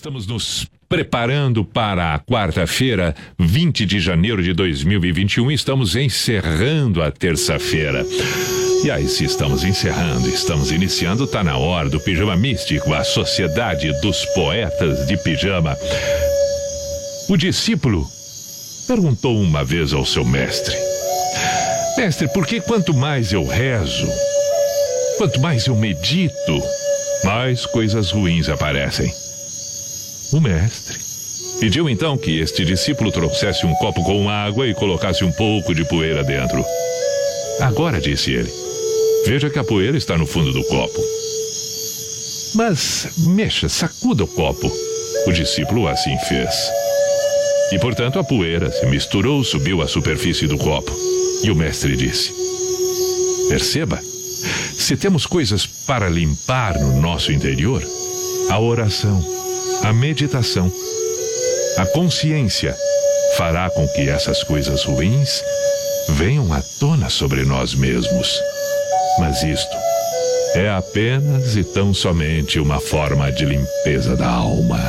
Estamos nos preparando para a quarta-feira, 20 de janeiro de 2021. Estamos encerrando a terça-feira. E aí, se estamos encerrando, estamos iniciando, tá na hora do Pijama Místico, a Sociedade dos Poetas de Pijama. O discípulo perguntou uma vez ao seu mestre: Mestre, por que quanto mais eu rezo, quanto mais eu medito, mais coisas ruins aparecem? O mestre pediu então que este discípulo trouxesse um copo com água e colocasse um pouco de poeira dentro. Agora, disse ele, veja que a poeira está no fundo do copo. Mas mexa, sacuda o copo. O discípulo assim fez. E portanto a poeira se misturou, subiu à superfície do copo. E o mestre disse: Perceba, se temos coisas para limpar no nosso interior, a oração a meditação, a consciência fará com que essas coisas ruins venham à tona sobre nós mesmos. Mas isto é apenas e tão somente uma forma de limpeza da alma.